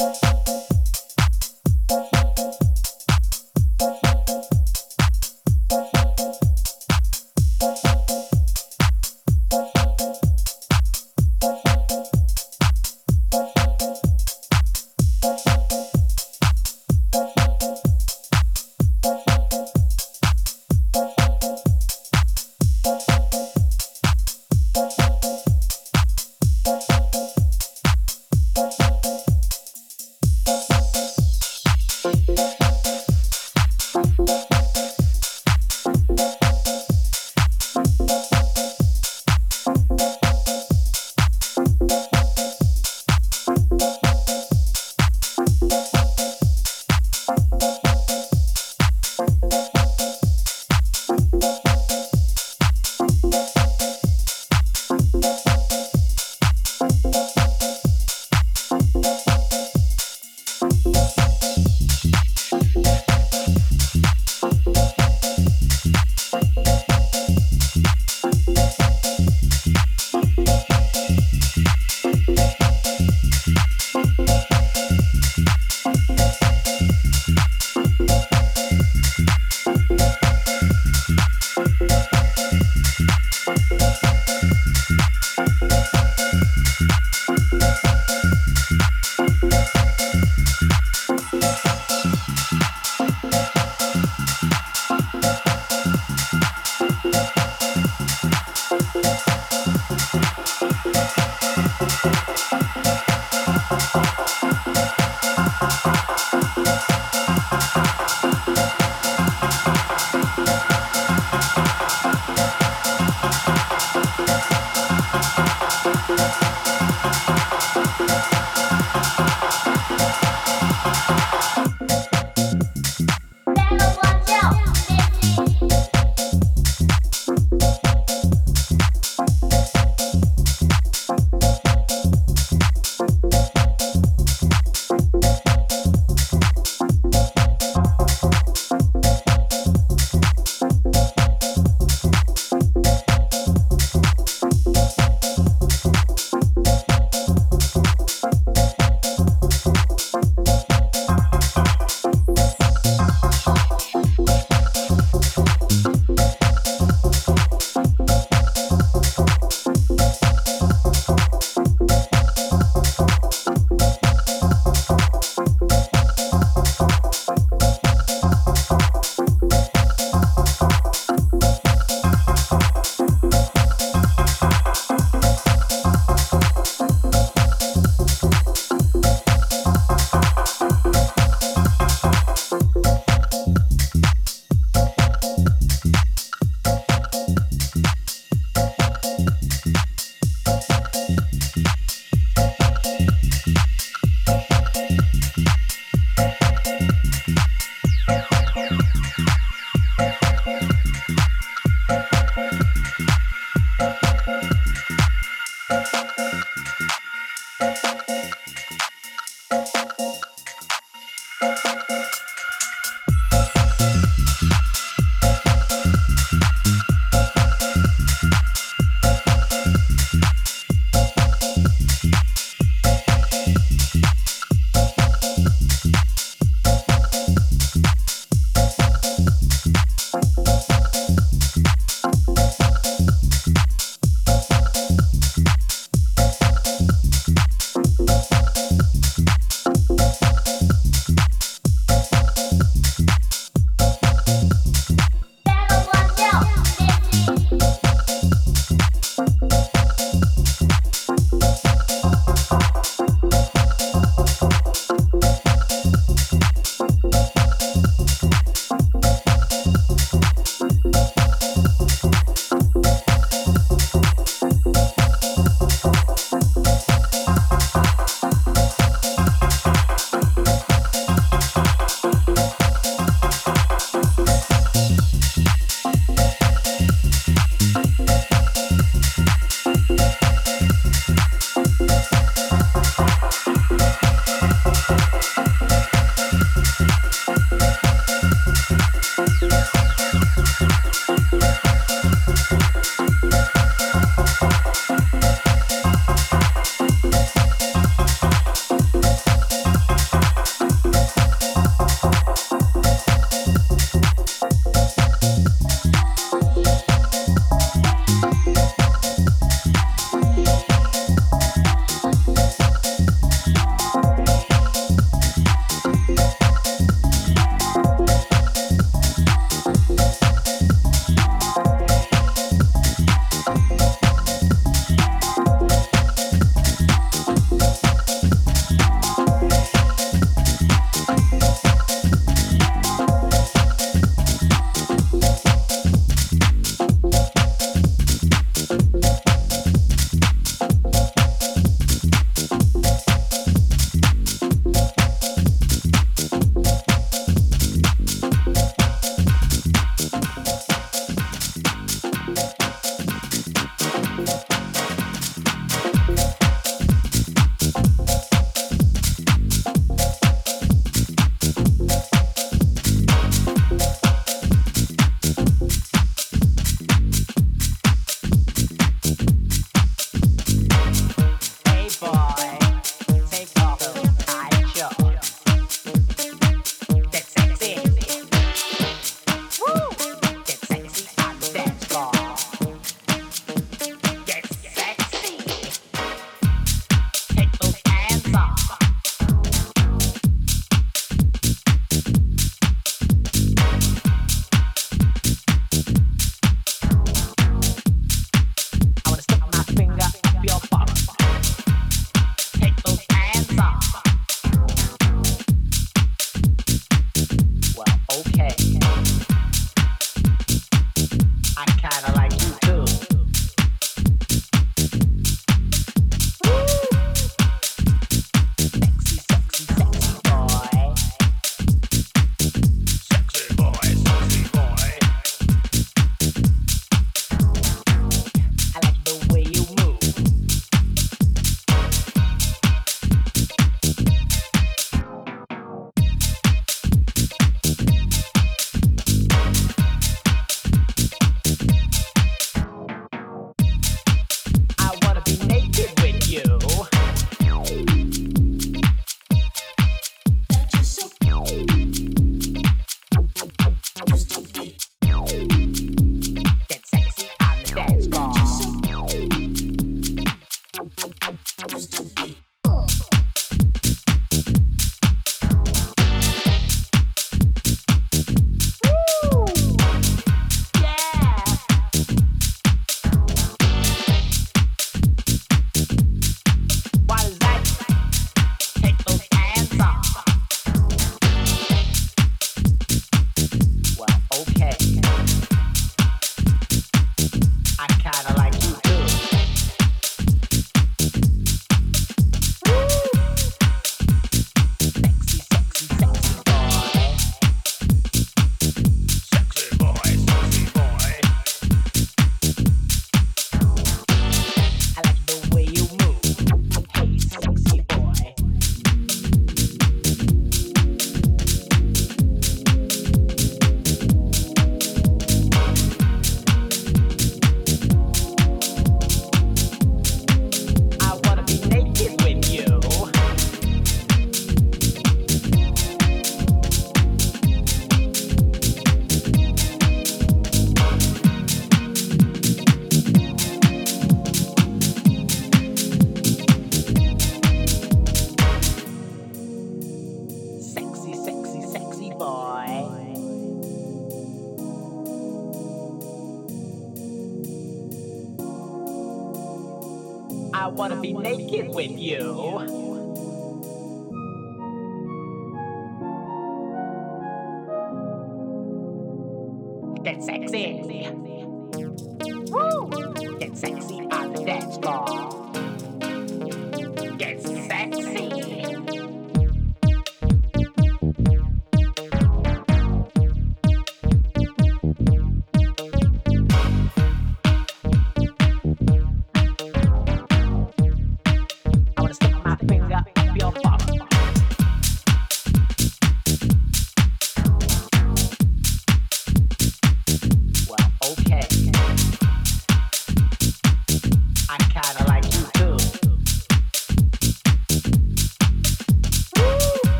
you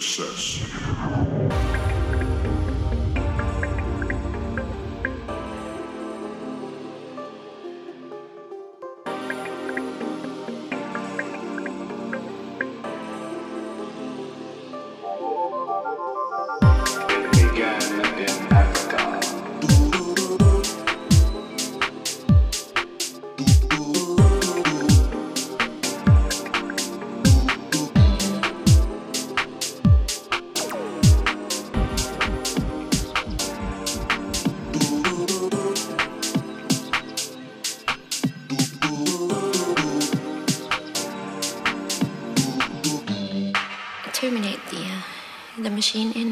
success. Machine in.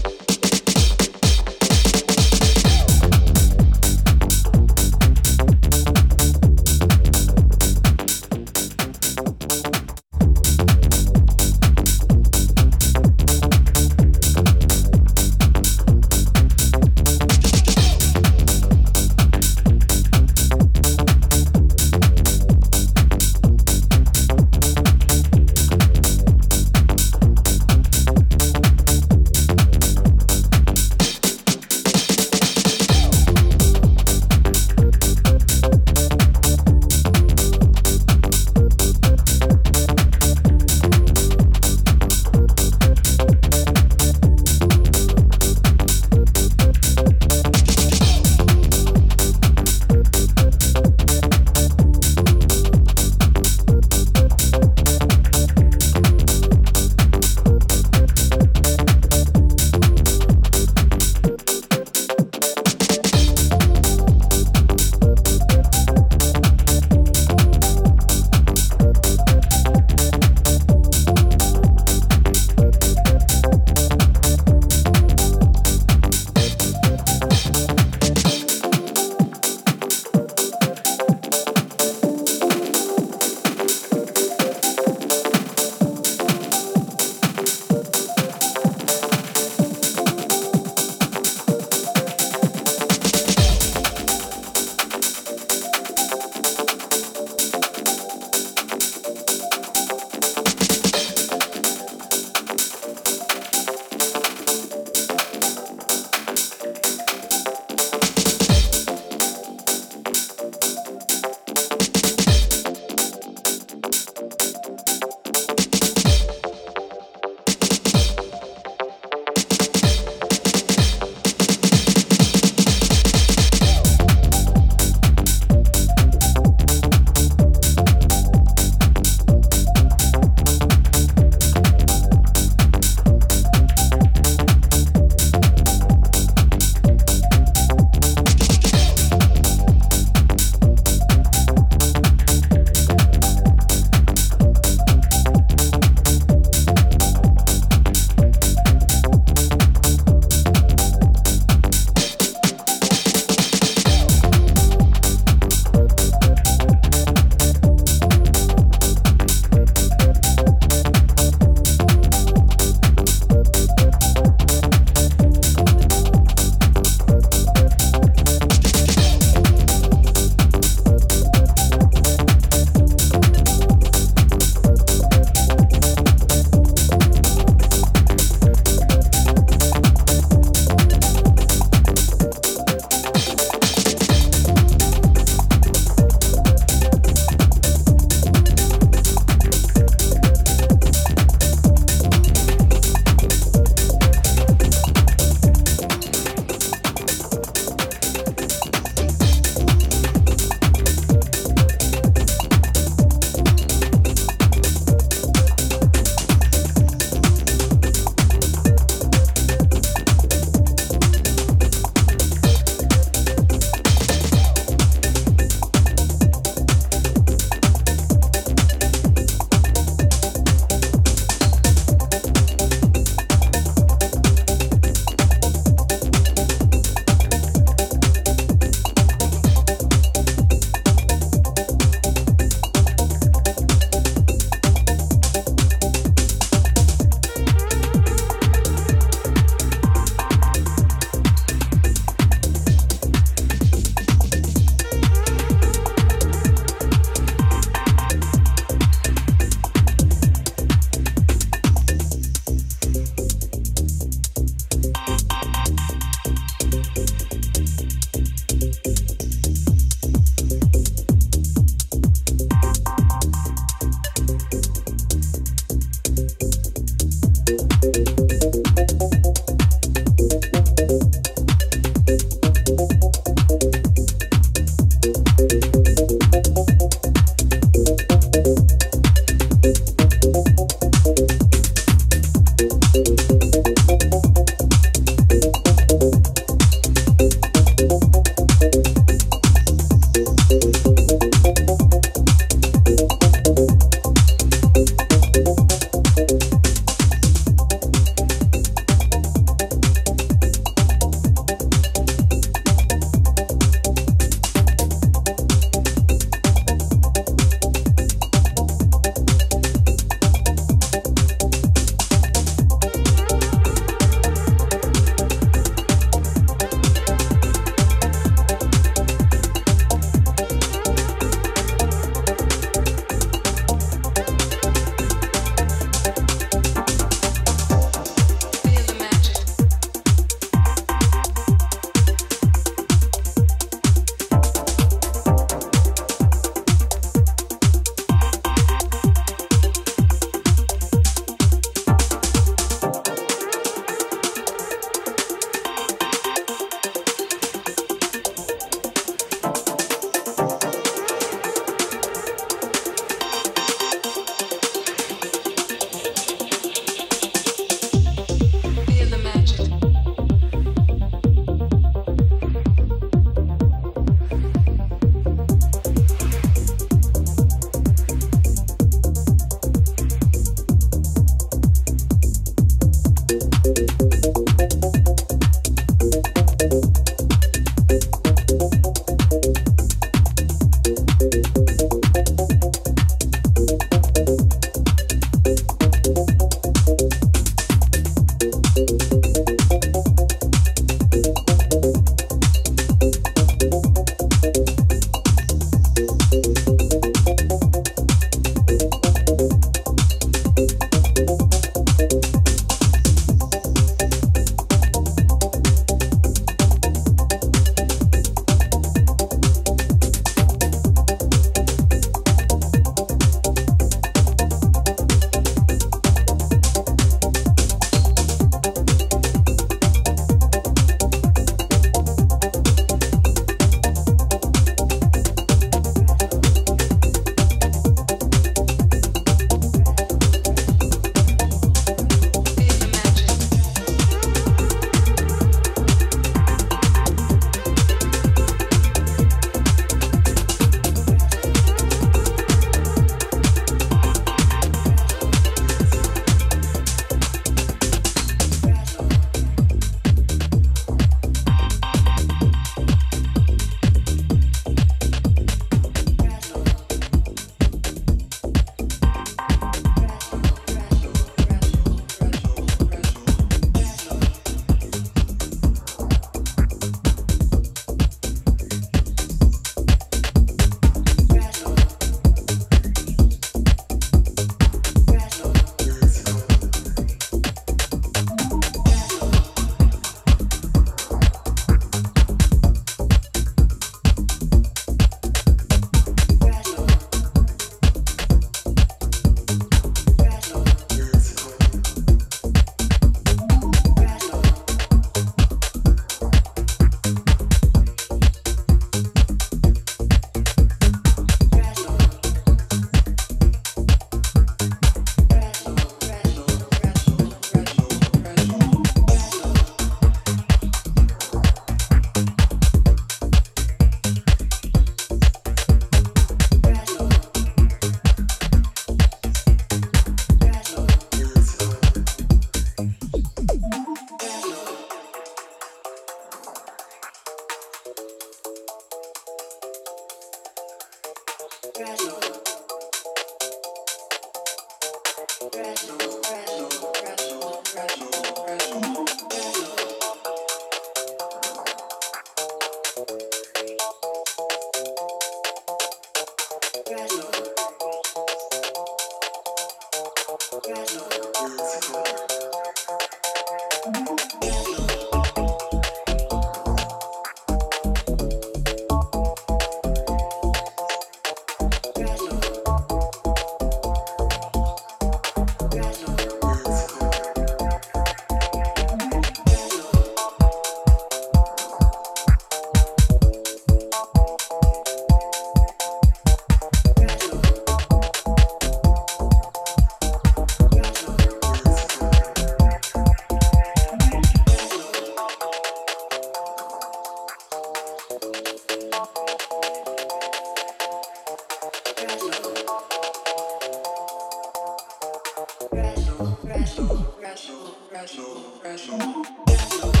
Dance.